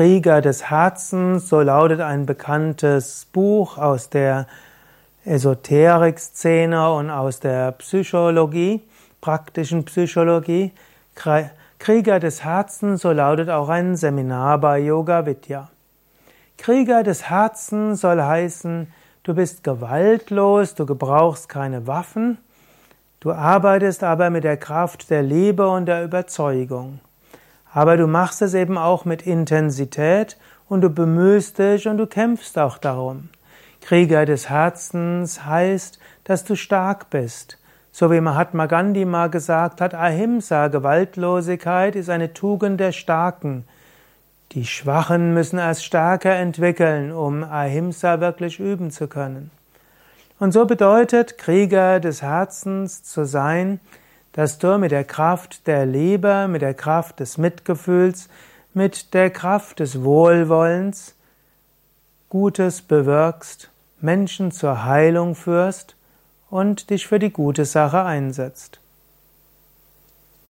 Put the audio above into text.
Krieger des Herzens, so lautet ein bekanntes Buch aus der Esoterik-Szene und aus der Psychologie, praktischen Psychologie. Krieger des Herzens, so lautet auch ein Seminar bei Yoga Vidya. Krieger des Herzens soll heißen, du bist gewaltlos, du gebrauchst keine Waffen, du arbeitest aber mit der Kraft der Liebe und der Überzeugung. Aber du machst es eben auch mit Intensität und du bemühst dich und du kämpfst auch darum. Krieger des Herzens heißt, dass du stark bist. So wie Mahatma Gandhi mal gesagt hat, Ahimsa, Gewaltlosigkeit ist eine Tugend der Starken. Die Schwachen müssen erst stärker entwickeln, um Ahimsa wirklich üben zu können. Und so bedeutet Krieger des Herzens zu sein, dass du mit der Kraft der Liebe, mit der Kraft des Mitgefühls, mit der Kraft des Wohlwollens Gutes bewirkst, Menschen zur Heilung führst und dich für die gute Sache einsetzt.